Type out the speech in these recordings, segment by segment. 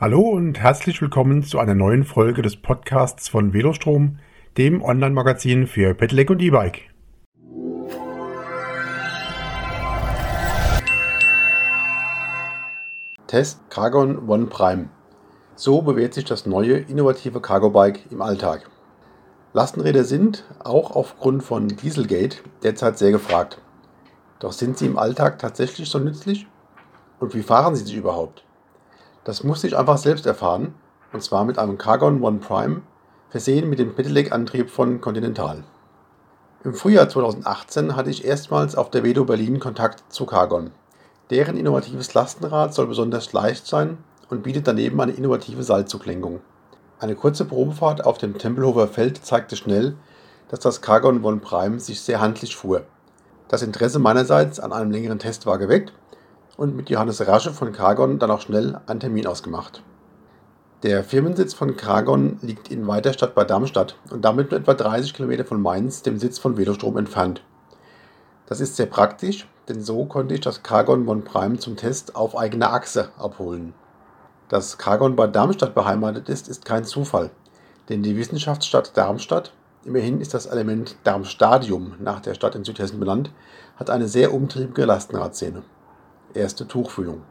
Hallo und herzlich willkommen zu einer neuen Folge des Podcasts von Velostrom, dem Online-Magazin für Pedelec und E-Bike. Test Cargon One Prime. So bewährt sich das neue innovative Cargo-Bike im Alltag. Lastenräder sind, auch aufgrund von Dieselgate, derzeit sehr gefragt. Doch sind sie im Alltag tatsächlich so nützlich? Und wie fahren sie sich überhaupt? Das musste ich einfach selbst erfahren, und zwar mit einem Cargon One Prime, versehen mit dem Pedelec-Antrieb von Continental. Im Frühjahr 2018 hatte ich erstmals auf der Vedo Berlin Kontakt zu Cargon. Deren innovatives Lastenrad soll besonders leicht sein und bietet daneben eine innovative Seilzuglenkung. Eine kurze Probefahrt auf dem Tempelhofer Feld zeigte schnell, dass das Cargon One Prime sich sehr handlich fuhr. Das Interesse meinerseits an einem längeren Test war geweckt und mit Johannes Rasche von Cargon dann auch schnell einen Termin ausgemacht. Der Firmensitz von Cargon liegt in Weiterstadt bei Darmstadt und damit nur etwa 30 Kilometer von Mainz, dem Sitz von Velostrom, entfernt. Das ist sehr praktisch, denn so konnte ich das Cargon One Prime zum Test auf eigener Achse abholen. Dass Cargon bei Darmstadt beheimatet ist, ist kein Zufall, denn die Wissenschaftsstadt Darmstadt, immerhin ist das Element Darmstadium nach der Stadt in Südhessen benannt, hat eine sehr umtriebige Lastenradszene erste Tuchfühlung.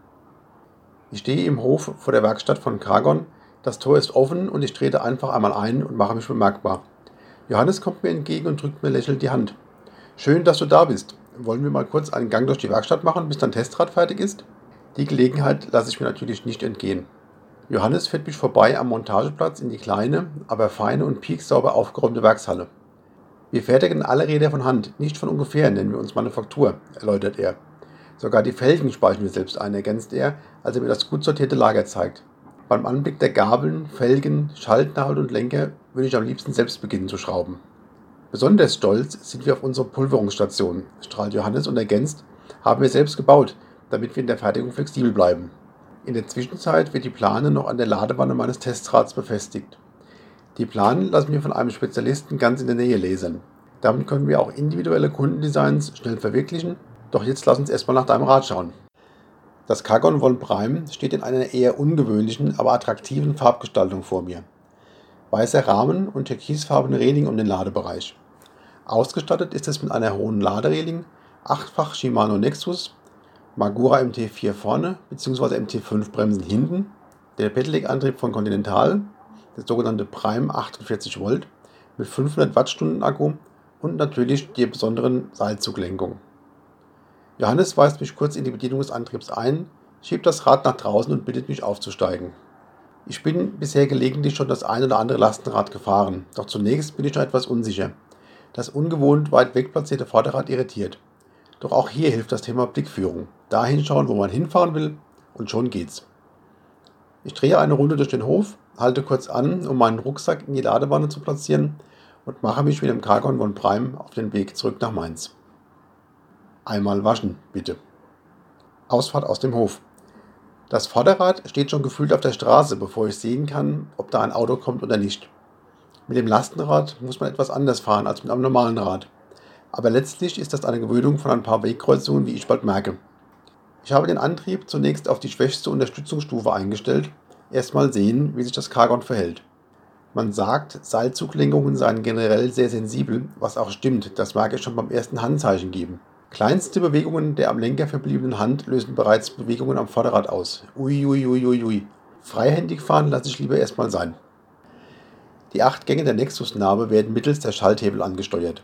Ich stehe im Hof vor der Werkstatt von Cargon. Das Tor ist offen und ich trete einfach einmal ein und mache mich bemerkbar. Johannes kommt mir entgegen und drückt mir lächelnd die Hand. Schön, dass du da bist. Wollen wir mal kurz einen Gang durch die Werkstatt machen, bis dein Testrad fertig ist? Die Gelegenheit lasse ich mir natürlich nicht entgehen. Johannes führt mich vorbei am Montageplatz in die kleine, aber feine und pieksauber aufgeräumte Werkshalle. Wir fertigen alle Räder von Hand, nicht von ungefähr, nennen wir uns Manufaktur, erläutert er. Sogar die Felgen speichern wir selbst ein, ergänzt er, als er mir das gut sortierte Lager zeigt. Beim Anblick der Gabeln, Felgen, Schaltnadel und Lenker würde ich am liebsten selbst beginnen zu schrauben. Besonders stolz sind wir auf unsere Pulverungsstation, strahlt Johannes und ergänzt, haben wir selbst gebaut, damit wir in der Fertigung flexibel bleiben. In der Zwischenzeit wird die Plane noch an der Ladewanne meines Testrads befestigt. Die Planen lassen wir von einem Spezialisten ganz in der Nähe lasern. Damit können wir auch individuelle Kundendesigns schnell verwirklichen doch jetzt lass uns erstmal nach deinem Rad schauen. Das Cargon One Prime steht in einer eher ungewöhnlichen, aber attraktiven Farbgestaltung vor mir. Weißer Rahmen und türkisfarbene Reling um den Ladebereich. Ausgestattet ist es mit einer hohen Ladereling, achtfach Shimano Nexus, Magura MT4 vorne bzw. MT5 Bremsen hinten, der Pedelec-Antrieb von Continental, der sogenannte Prime 48 Volt mit 500 Wattstunden Akku und natürlich die besonderen Seilzuglenkung. Johannes weist mich kurz in die Bedienung des Antriebs ein, schiebt das Rad nach draußen und bittet mich aufzusteigen. Ich bin bisher gelegentlich schon das ein oder andere Lastenrad gefahren, doch zunächst bin ich noch etwas unsicher. Das ungewohnt weit weg platzierte Vorderrad irritiert. Doch auch hier hilft das Thema Blickführung. Da hinschauen, wo man hinfahren will, und schon geht's. Ich drehe eine Runde durch den Hof, halte kurz an, um meinen Rucksack in die Ladewanne zu platzieren und mache mich mit dem Cargon von Prime auf den Weg zurück nach Mainz. Einmal waschen, bitte. Ausfahrt aus dem Hof. Das Vorderrad steht schon gefühlt auf der Straße, bevor ich sehen kann, ob da ein Auto kommt oder nicht. Mit dem Lastenrad muss man etwas anders fahren als mit einem normalen Rad. Aber letztlich ist das eine Gewöhnung von ein paar Wegkreuzungen, wie ich bald merke. Ich habe den Antrieb zunächst auf die schwächste Unterstützungsstufe eingestellt. Erstmal sehen, wie sich das Cargon verhält. Man sagt, Seilzuglenkungen seien generell sehr sensibel, was auch stimmt, das mag ich schon beim ersten Handzeichen geben. Kleinste Bewegungen der am Lenker verbliebenen Hand lösen bereits Bewegungen am Vorderrad aus. Uiuiuiui. Ui, ui, ui. Freihändig fahren lasse ich lieber erstmal sein. Die acht Gänge der Nexus-Narbe werden mittels der Schalthebel angesteuert.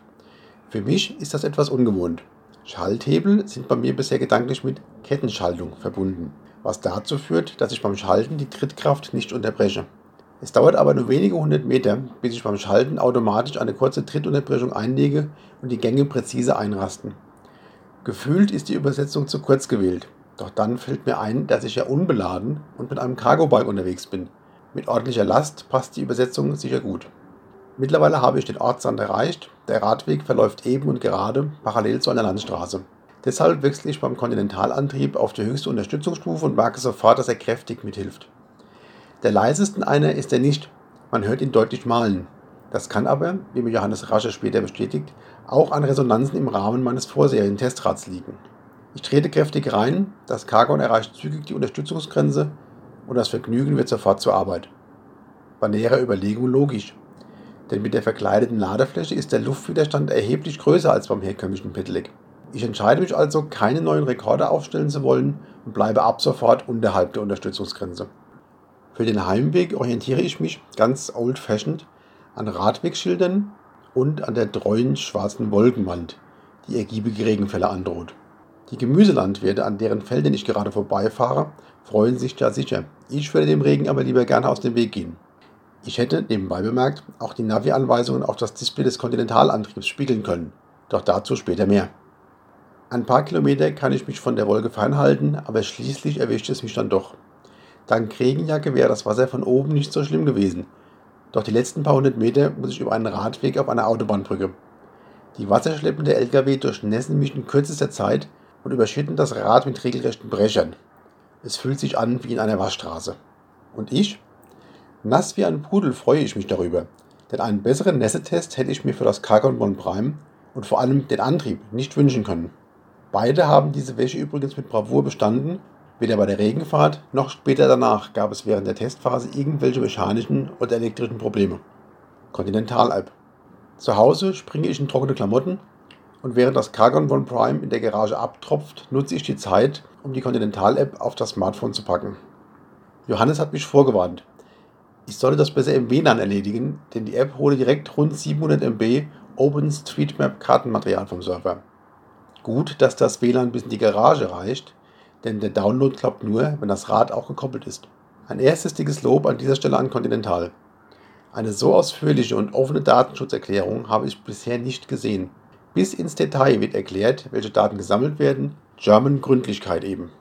Für mich ist das etwas ungewohnt. Schalthebel sind bei mir bisher gedanklich mit Kettenschaltung verbunden, was dazu führt, dass ich beim Schalten die Trittkraft nicht unterbreche. Es dauert aber nur wenige hundert Meter, bis ich beim Schalten automatisch eine kurze Trittunterbrechung einlege und die Gänge präzise einrasten. Gefühlt ist die Übersetzung zu kurz gewählt. Doch dann fällt mir ein, dass ich ja unbeladen und mit einem Cargo-Bike unterwegs bin. Mit ordentlicher Last passt die Übersetzung sicher gut. Mittlerweile habe ich den Ortsrand erreicht. Der Radweg verläuft eben und gerade parallel zu einer Landstraße. Deshalb wechsle ich beim Kontinentalantrieb auf die höchste Unterstützungsstufe und merke sofort, dass er kräftig mithilft. Der leisesten einer ist er nicht. Man hört ihn deutlich malen. Das kann aber, wie mir Johannes Rasche später bestätigt, auch an Resonanzen im Rahmen meines Vorserien-Testrads liegen. Ich trete kräftig rein, das Cargon erreicht zügig die Unterstützungsgrenze und das Vergnügen wird sofort zur Arbeit. Bei näherer Überlegung logisch, denn mit der verkleideten Ladefläche ist der Luftwiderstand erheblich größer als beim herkömmlichen Pedelec. Ich entscheide mich also, keine neuen Rekorde aufstellen zu wollen und bleibe ab sofort unterhalb der Unterstützungsgrenze. Für den Heimweg orientiere ich mich ganz old-fashioned an Radwegschildern und an der treuen schwarzen Wolkenwand, die ergiebige Regenfälle androht. Die Gemüselandwirte, an deren Feldern ich gerade vorbeifahre, freuen sich ja sicher. Ich würde dem Regen aber lieber gerne aus dem Weg gehen. Ich hätte, nebenbei bemerkt, auch die Navi-Anweisungen auf das Display des Kontinentalantriebs spiegeln können. Doch dazu später mehr. Ein paar Kilometer kann ich mich von der Wolke fernhalten, aber schließlich erwischt es mich dann doch. Dank Regenjacke wäre das Wasser von oben nicht so schlimm gewesen. Doch die letzten paar hundert Meter muss ich über einen Radweg auf einer Autobahnbrücke. Die wasserschleppende Lkw durchnässen mich in kürzester Zeit und überschütten das Rad mit regelrechten Brechern. Es fühlt sich an wie in einer Waschstraße. Und ich? Nass wie ein Pudel freue ich mich darüber, denn einen besseren Nässetest hätte ich mir für das Cargon One Prime und vor allem den Antrieb nicht wünschen können. Beide haben diese Wäsche übrigens mit Bravour bestanden, weder bei der Regenfahrt noch später danach gab es während der Testphase irgendwelche mechanischen oder elektrischen Probleme. Continental App. Zu Hause springe ich in trockene Klamotten und während das Cargon One Prime in der Garage abtropft, nutze ich die Zeit, um die Continental App auf das Smartphone zu packen. Johannes hat mich vorgewarnt, ich sollte das besser im WLAN erledigen, denn die App hole direkt rund 700 MB OpenStreetMap Kartenmaterial vom Server. Gut, dass das WLAN bis in die Garage reicht, denn der Download klappt nur, wenn das Rad auch gekoppelt ist. Ein erstes dickes Lob an dieser Stelle an Continental. Eine so ausführliche und offene Datenschutzerklärung habe ich bisher nicht gesehen. Bis ins Detail wird erklärt, welche Daten gesammelt werden, German Gründlichkeit eben.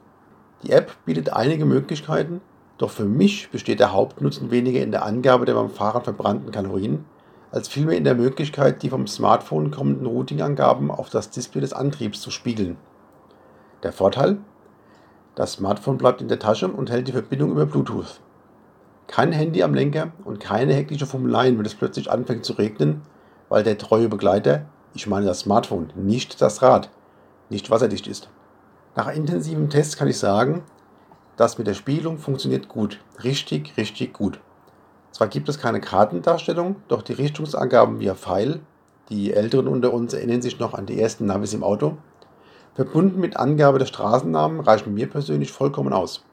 Die App bietet einige Möglichkeiten, doch für mich besteht der Hauptnutzen weniger in der Angabe der beim Fahren verbrannten Kalorien, als vielmehr in der Möglichkeit, die vom Smartphone kommenden Routing-Angaben auf das Display des Antriebs zu spiegeln. Der Vorteil? Das Smartphone bleibt in der Tasche und hält die Verbindung über Bluetooth. Kein Handy am Lenker und keine hektische Fummeleien, wenn es plötzlich anfängt zu regnen, weil der treue Begleiter, ich meine das Smartphone, nicht das Rad, nicht wasserdicht ist. Nach intensiven Tests kann ich sagen, das mit der Spielung funktioniert gut. Richtig, richtig gut. Zwar gibt es keine Kartendarstellung, doch die Richtungsangaben via Pfeil, die Älteren unter uns erinnern sich noch an die ersten Navis im Auto, verbunden mit Angabe der Straßennamen reichen mir persönlich vollkommen aus.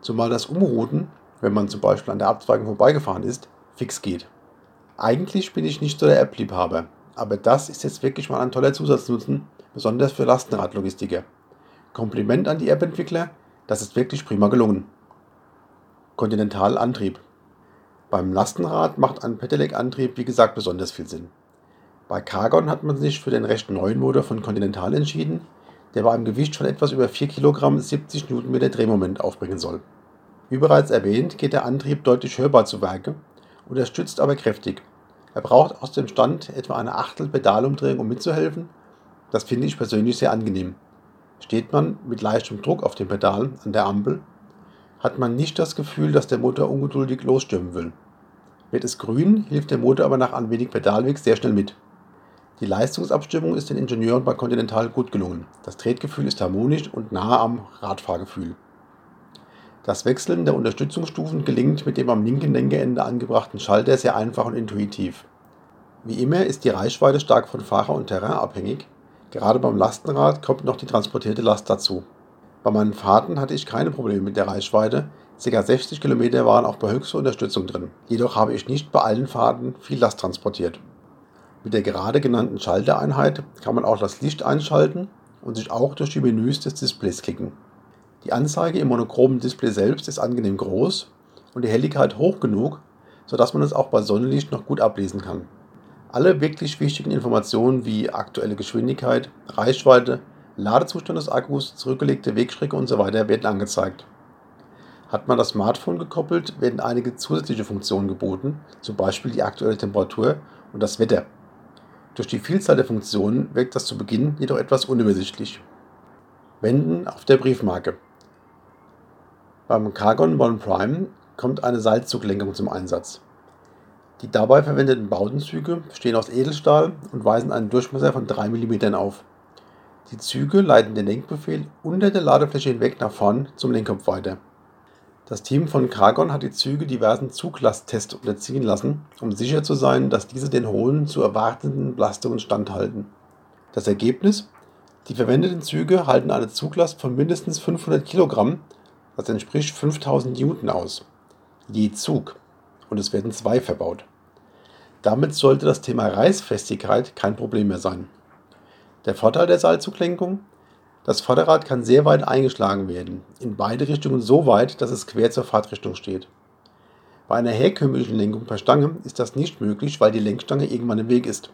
Zumal das Umrouten, wenn man zum Beispiel an der Abzweigung vorbeigefahren ist, fix geht. Eigentlich bin ich nicht so der App-Liebhaber, aber das ist jetzt wirklich mal ein toller Zusatznutzen, besonders für Lastenradlogistiker. Kompliment an die App-Entwickler, das ist wirklich prima gelungen. Continental-Antrieb. Beim Lastenrad macht ein Pedelec-Antrieb wie gesagt besonders viel Sinn. Bei Cargon hat man sich für den recht neuen Motor von Continental entschieden, der bei einem Gewicht von etwas über 4 kg 70 Nm Drehmoment aufbringen soll. Wie bereits erwähnt, geht der Antrieb deutlich hörbar zu Werke, unterstützt aber kräftig. Er braucht aus dem Stand etwa eine Achtel Pedalumdrehung, um mitzuhelfen. Das finde ich persönlich sehr angenehm. Steht man mit leichtem Druck auf den Pedalen an der Ampel, hat man nicht das Gefühl, dass der Motor ungeduldig losstürmen will. Wird es grün, hilft der Motor aber nach ein wenig Pedalweg sehr schnell mit. Die Leistungsabstimmung ist den Ingenieuren bei Continental gut gelungen. Das Tretgefühl ist harmonisch und nahe am Radfahrgefühl. Das Wechseln der Unterstützungsstufen gelingt mit dem am linken Lenkerende angebrachten Schalter sehr einfach und intuitiv. Wie immer ist die Reichweite stark von Fahrer und Terrain abhängig Gerade beim Lastenrad kommt noch die transportierte Last dazu. Bei meinen Fahrten hatte ich keine Probleme mit der Reichweite. Ca. 60 Kilometer waren auch bei höchster Unterstützung drin. Jedoch habe ich nicht bei allen Fahrten viel Last transportiert. Mit der gerade genannten Schaltereinheit kann man auch das Licht einschalten und sich auch durch die Menüs des Displays klicken. Die Anzeige im monochromen Display selbst ist angenehm groß und die Helligkeit hoch genug, sodass man es auch bei Sonnenlicht noch gut ablesen kann. Alle wirklich wichtigen Informationen wie aktuelle Geschwindigkeit, Reichweite, Ladezustand des Akkus, zurückgelegte Wegstrecke usw. So werden angezeigt. Hat man das Smartphone gekoppelt, werden einige zusätzliche Funktionen geboten, zum Beispiel die aktuelle Temperatur und das Wetter. Durch die Vielzahl der Funktionen wirkt das zu Beginn jedoch etwas unübersichtlich. Wenden auf der Briefmarke. Beim Cargon One Prime kommt eine Seilzuglenkung zum Einsatz. Die dabei verwendeten Bowdenzüge bestehen aus Edelstahl und weisen einen Durchmesser von 3 mm auf. Die Züge leiten den Lenkbefehl unter der Ladefläche hinweg nach vorn zum Lenkkopf weiter. Das Team von Kragon hat die Züge diversen Zuglasttest unterziehen lassen, um sicher zu sein, dass diese den hohen zu erwartenden Belastungen standhalten. Das Ergebnis? Die verwendeten Züge halten eine Zuglast von mindestens 500 Kilogramm, das entspricht 5000 Newton aus. Je Zug. Und es werden zwei verbaut. Damit sollte das Thema Reißfestigkeit kein Problem mehr sein. Der Vorteil der Seilzuglenkung? Das Vorderrad kann sehr weit eingeschlagen werden, in beide Richtungen so weit, dass es quer zur Fahrtrichtung steht. Bei einer herkömmlichen Lenkung per Stange ist das nicht möglich, weil die Lenkstange irgendwann im Weg ist.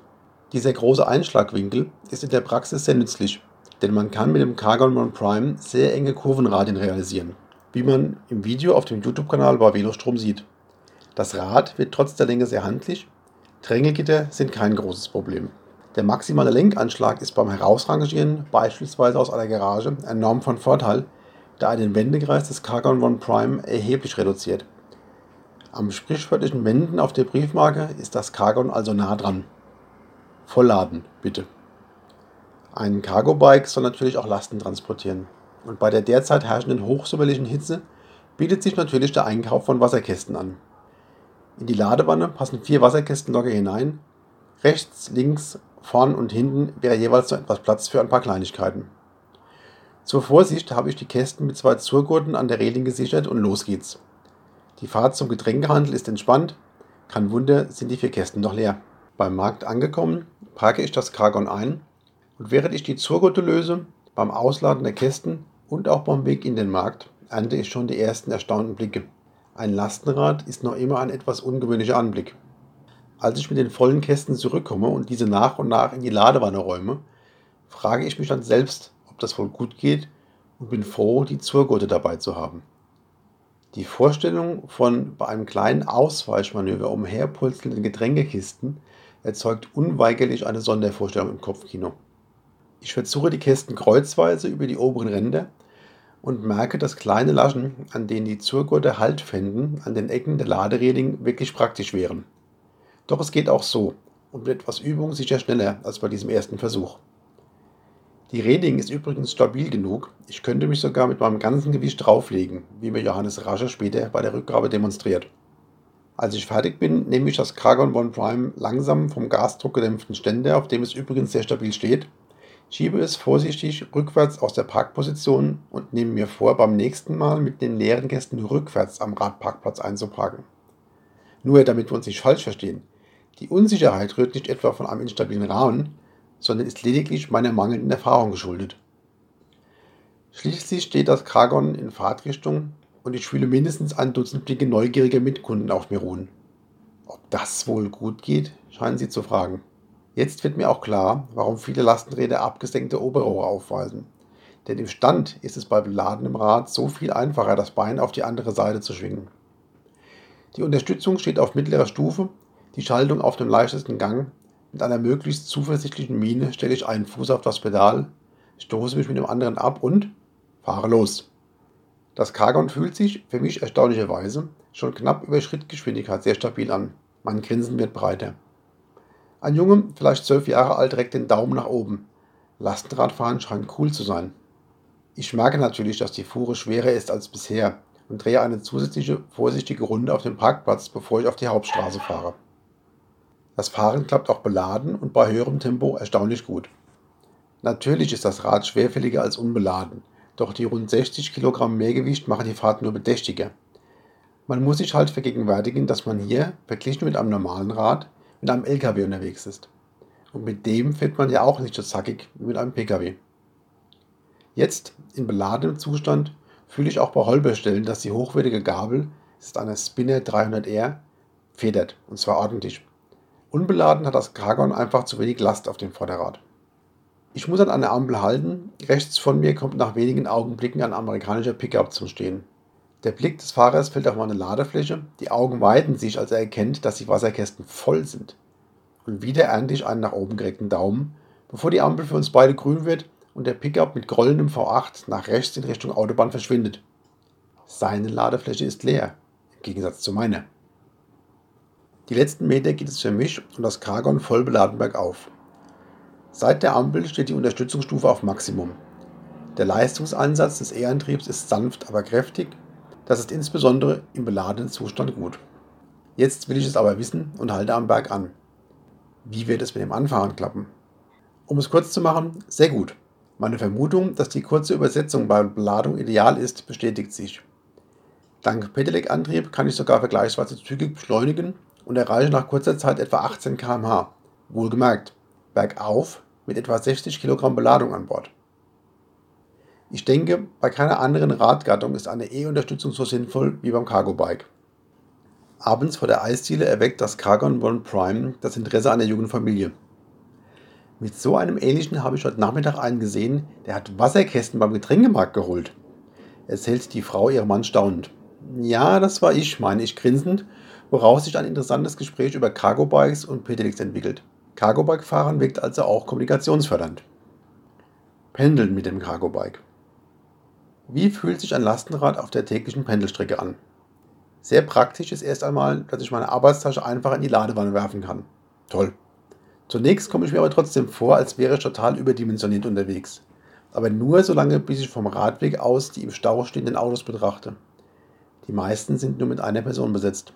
Dieser große Einschlagwinkel ist in der Praxis sehr nützlich, denn man kann mit dem Cargon One Prime sehr enge Kurvenradien realisieren, wie man im Video auf dem YouTube-Kanal bei Velostrom sieht. Das Rad wird trotz der Länge sehr handlich, Drängelgitter sind kein großes Problem. Der maximale Lenkanschlag ist beim Herausrangieren, beispielsweise aus einer Garage, enorm von Vorteil, da er den Wendekreis des Cargon One Prime erheblich reduziert. Am sprichwörtlichen Wenden auf der Briefmarke ist das Cargon also nah dran. Vollladen, bitte. Ein Cargo-Bike soll natürlich auch Lasten transportieren. Und bei der derzeit herrschenden hochsommerlichen Hitze bietet sich natürlich der Einkauf von Wasserkästen an. In die Ladewanne passen vier Wasserkästen locker hinein. Rechts, links Vorn und hinten wäre jeweils noch etwas Platz für ein paar Kleinigkeiten. Zur Vorsicht habe ich die Kästen mit zwei Zurgurten an der Reling gesichert und los geht's. Die Fahrt zum Getränkehandel ist entspannt. Kein Wunder, sind die vier Kästen noch leer. Beim Markt angekommen, parke ich das Cargon ein und während ich die Zurgurte löse, beim Ausladen der Kästen und auch beim Weg in den Markt, ernte ich schon die ersten erstaunten Blicke. Ein Lastenrad ist noch immer ein etwas ungewöhnlicher Anblick. Als ich mit den vollen Kästen zurückkomme und diese nach und nach in die Ladewanne räume, frage ich mich dann selbst, ob das wohl gut geht und bin froh, die Zurgurte dabei zu haben. Die Vorstellung von bei einem kleinen Ausweichmanöver umherpulselnden Getränkekisten erzeugt unweigerlich eine Sondervorstellung im Kopfkino. Ich versuche die Kästen kreuzweise über die oberen Ränder und merke, dass kleine Laschen, an denen die Zurgurte Halt fänden, an den Ecken der Ladereling wirklich praktisch wären. Doch es geht auch so und mit etwas Übung sicher schneller als bei diesem ersten Versuch. Die Reding ist übrigens stabil genug, ich könnte mich sogar mit meinem ganzen Gewicht drauflegen, wie mir Johannes Rasche später bei der Rückgabe demonstriert. Als ich fertig bin, nehme ich das Cargon One Prime langsam vom gasdruckgedämpften Ständer, auf dem es übrigens sehr stabil steht, schiebe es vorsichtig rückwärts aus der Parkposition und nehme mir vor, beim nächsten Mal mit den leeren Gästen rückwärts am Radparkplatz einzuparken. Nur damit wir uns nicht falsch verstehen. Die Unsicherheit rührt nicht etwa von einem instabilen Rahmen, sondern ist lediglich meiner mangelnden Erfahrung geschuldet. Schließlich steht das Kragon in Fahrtrichtung und ich fühle mindestens ein Dutzend Blicke neugieriger Mitkunden auf mir ruhen. Ob das wohl gut geht, scheinen sie zu fragen. Jetzt wird mir auch klar, warum viele Lastenräder abgesenkte Oberrohre aufweisen. Denn im Stand ist es bei beladenem Rad so viel einfacher, das Bein auf die andere Seite zu schwingen. Die Unterstützung steht auf mittlerer Stufe, die Schaltung auf dem leichtesten Gang. Mit einer möglichst zuversichtlichen Miene stelle ich einen Fuß auf das Pedal, stoße mich mit dem anderen ab und fahre los. Das Cargon fühlt sich, für mich erstaunlicherweise, schon knapp über Schrittgeschwindigkeit sehr stabil an. Mein Grinsen wird breiter. Ein Junge, vielleicht zwölf Jahre alt, reckt den Daumen nach oben. Lastenradfahren scheint cool zu sein. Ich merke natürlich, dass die Fuhre schwerer ist als bisher und drehe eine zusätzliche vorsichtige Runde auf dem Parkplatz, bevor ich auf die Hauptstraße fahre. Das Fahren klappt auch beladen und bei höherem Tempo erstaunlich gut. Natürlich ist das Rad schwerfälliger als unbeladen, doch die rund 60 Kilogramm Mehrgewicht machen die Fahrt nur bedächtiger. Man muss sich halt vergegenwärtigen, dass man hier, verglichen mit einem normalen Rad, mit einem LKW unterwegs ist. Und mit dem fährt man ja auch nicht so zackig wie mit einem PKW. Jetzt, in beladenem Zustand, fühle ich auch bei Holperstellen, dass die hochwertige Gabel, ist eine Spinner 300R, federt, und zwar ordentlich. Unbeladen hat das Cargon einfach zu wenig Last auf dem Vorderrad. Ich muss an einer Ampel halten, rechts von mir kommt nach wenigen Augenblicken ein amerikanischer Pickup zum Stehen. Der Blick des Fahrers fällt auf meine Ladefläche, die Augen weiten sich, als er erkennt, dass die Wasserkästen voll sind. Und wieder ernte ich einen nach oben gereckten Daumen, bevor die Ampel für uns beide grün wird und der Pickup mit grollendem V8 nach rechts in Richtung Autobahn verschwindet. Seine Ladefläche ist leer, im Gegensatz zu meiner. Die letzten Meter geht es für mich und das Cargon voll beladen bergauf. Seit der Ampel steht die Unterstützungsstufe auf Maximum. Der Leistungseinsatz des E-Antriebs ist sanft, aber kräftig Das ist insbesondere im beladenen Zustand gut. Jetzt will ich es aber wissen und halte am Berg an. Wie wird es mit dem Anfahren klappen? Um es kurz zu machen, sehr gut. Meine Vermutung, dass die kurze Übersetzung bei Beladung ideal ist, bestätigt sich. Dank Pedelec-Antrieb kann ich sogar vergleichsweise zügig beschleunigen und erreiche nach kurzer Zeit etwa 18 km/h. Wohlgemerkt, bergauf mit etwa 60 Kilogramm Beladung an Bord. Ich denke, bei keiner anderen Radgattung ist eine E-Unterstützung so sinnvoll wie beim Cargo Bike. Abends vor der Eisdiele erweckt das Cargon One Prime das Interesse einer jungen Familie. Mit so einem ähnlichen habe ich heute Nachmittag einen gesehen, der hat Wasserkästen beim Getränkemarkt geholt. Erzählt die Frau ihrem Mann staunend. Ja, das war ich, meine ich grinsend, woraus sich ein interessantes Gespräch über Cargo Bikes und Pedelecs entwickelt. Cargo Bike fahren wirkt also auch kommunikationsfördernd. Pendeln mit dem Cargo Bike. Wie fühlt sich ein Lastenrad auf der täglichen Pendelstrecke an? Sehr praktisch ist erst einmal, dass ich meine Arbeitstasche einfach in die Ladewanne werfen kann. Toll. Zunächst komme ich mir aber trotzdem vor, als wäre ich total überdimensioniert unterwegs. Aber nur so lange, bis ich vom Radweg aus die im Stau stehenden Autos betrachte. Die meisten sind nur mit einer Person besetzt.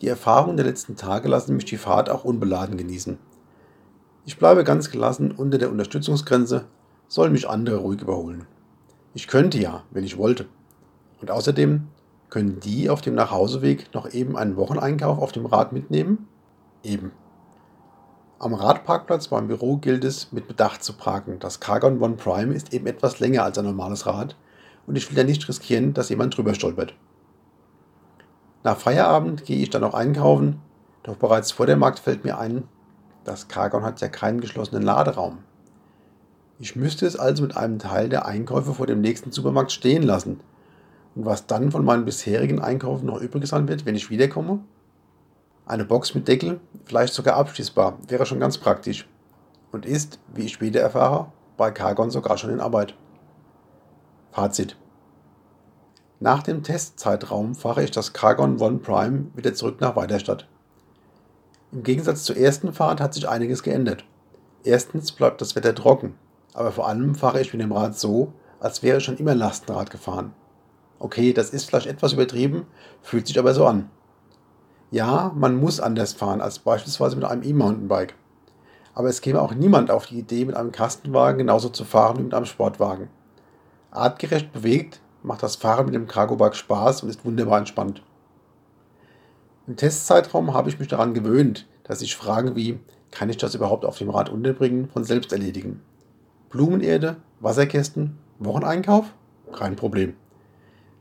Die Erfahrungen der letzten Tage lassen mich die Fahrt auch unbeladen genießen. Ich bleibe ganz gelassen unter der Unterstützungsgrenze, sollen mich andere ruhig überholen. Ich könnte ja, wenn ich wollte. Und außerdem können die auf dem Nachhauseweg noch eben einen Wocheneinkauf auf dem Rad mitnehmen? Eben. Am Radparkplatz beim Büro gilt es, mit Bedacht zu parken. Das Cargon One Prime ist eben etwas länger als ein normales Rad und ich will ja nicht riskieren, dass jemand drüber stolpert. Nach Feierabend gehe ich dann noch einkaufen, doch bereits vor dem Markt fällt mir ein, das Cargon hat ja keinen geschlossenen Laderaum. Ich müsste es also mit einem Teil der Einkäufe vor dem nächsten Supermarkt stehen lassen, und was dann von meinen bisherigen Einkäufen noch übrig sein wird, wenn ich wiederkomme? Eine Box mit Deckel, vielleicht sogar abschließbar, wäre schon ganz praktisch. Und ist, wie ich später erfahre, bei Cargon sogar schon in Arbeit. Fazit. Nach dem Testzeitraum fahre ich das Cargon One Prime wieder zurück nach Weiterstadt. Im Gegensatz zur ersten Fahrt hat sich einiges geändert. Erstens bleibt das Wetter trocken, aber vor allem fahre ich mit dem Rad so, als wäre ich schon immer Lastenrad gefahren. Okay, das ist vielleicht etwas übertrieben, fühlt sich aber so an. Ja, man muss anders fahren als beispielsweise mit einem E-Mountainbike. Aber es käme auch niemand auf die Idee, mit einem Kastenwagen genauso zu fahren wie mit einem Sportwagen. Artgerecht bewegt macht das Fahren mit dem Cargo-Bike Spaß und ist wunderbar entspannt. Im Testzeitraum habe ich mich daran gewöhnt, dass sich Fragen wie, kann ich das überhaupt auf dem Rad unterbringen, von selbst erledigen. Blumenerde, Wasserkästen, Wocheneinkauf? Kein Problem.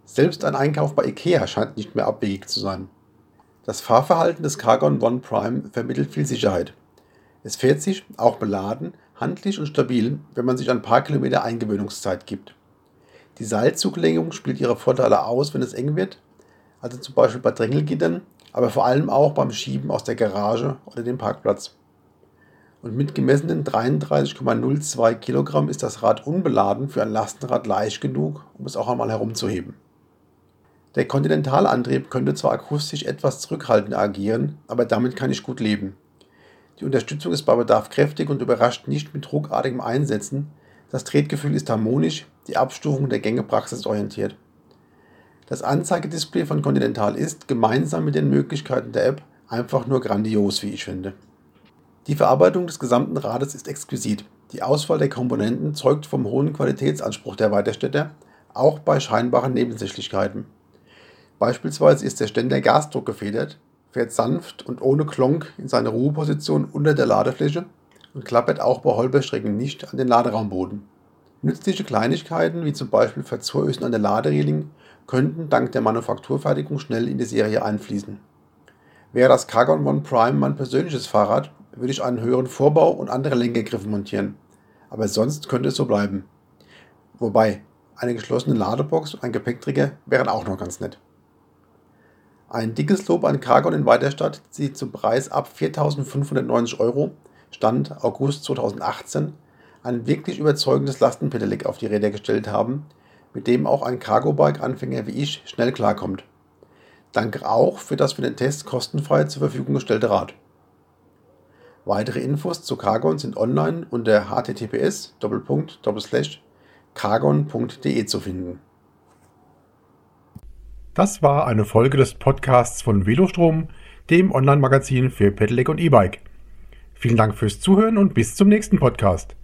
Selbst ein Einkauf bei IKEA scheint nicht mehr abwegig zu sein. Das Fahrverhalten des Cargon One Prime vermittelt viel Sicherheit. Es fährt sich, auch beladen, handlich und stabil, wenn man sich ein paar Kilometer Eingewöhnungszeit gibt. Die Seilzuglenkung spielt ihre Vorteile aus, wenn es eng wird, also zum Beispiel bei Drängelgittern, aber vor allem auch beim Schieben aus der Garage oder dem Parkplatz. Und mit gemessenen 33,02 Kilogramm ist das Rad unbeladen für ein Lastenrad leicht genug, um es auch einmal herumzuheben. Der Kontinentalantrieb könnte zwar akustisch etwas zurückhaltend agieren, aber damit kann ich gut leben. Die Unterstützung ist bei Bedarf kräftig und überrascht nicht mit ruckartigem Einsetzen. Das Tretgefühl ist harmonisch, die Abstufung der Gänge praxisorientiert. Das Anzeigedisplay von Continental ist, gemeinsam mit den Möglichkeiten der App, einfach nur grandios, wie ich finde. Die Verarbeitung des gesamten Rades ist exquisit. Die Auswahl der Komponenten zeugt vom hohen Qualitätsanspruch der Weiterstädter, auch bei scheinbaren Nebensächlichkeiten. Beispielsweise ist der Ständer Gasdruck gefedert, fährt sanft und ohne Klonk in seine Ruheposition unter der Ladefläche und klappert auch bei Holperstrecken nicht an den Laderaumboden. Nützliche Kleinigkeiten wie zum Beispiel Verzurösen an der Ladereling könnten dank der Manufakturfertigung schnell in die Serie einfließen. Wäre das Cargon One Prime mein persönliches Fahrrad, würde ich einen höheren Vorbau und andere Lenkergriffe montieren. Aber sonst könnte es so bleiben. Wobei, eine geschlossene Ladebox und ein Gepäckträger wären auch noch ganz nett. Ein dickes Lob an Cargon in Weiterstadt zieht zum Preis ab 4.590 Euro, Stand August 2018, ein wirklich überzeugendes Lastenpedelec auf die Räder gestellt haben, mit dem auch ein Cargo-Bike-Anfänger wie ich schnell klarkommt. Danke auch für das für den Test kostenfrei zur Verfügung gestellte Rad. Weitere Infos zu Cargon sind online unter https cargon.de zu finden. Das war eine Folge des Podcasts von Velostrom, dem Online-Magazin für Pedelec und E-Bike. Vielen Dank fürs Zuhören und bis zum nächsten Podcast.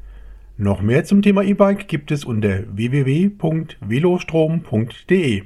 Noch mehr zum Thema E-Bike gibt es unter www.velostrom.de.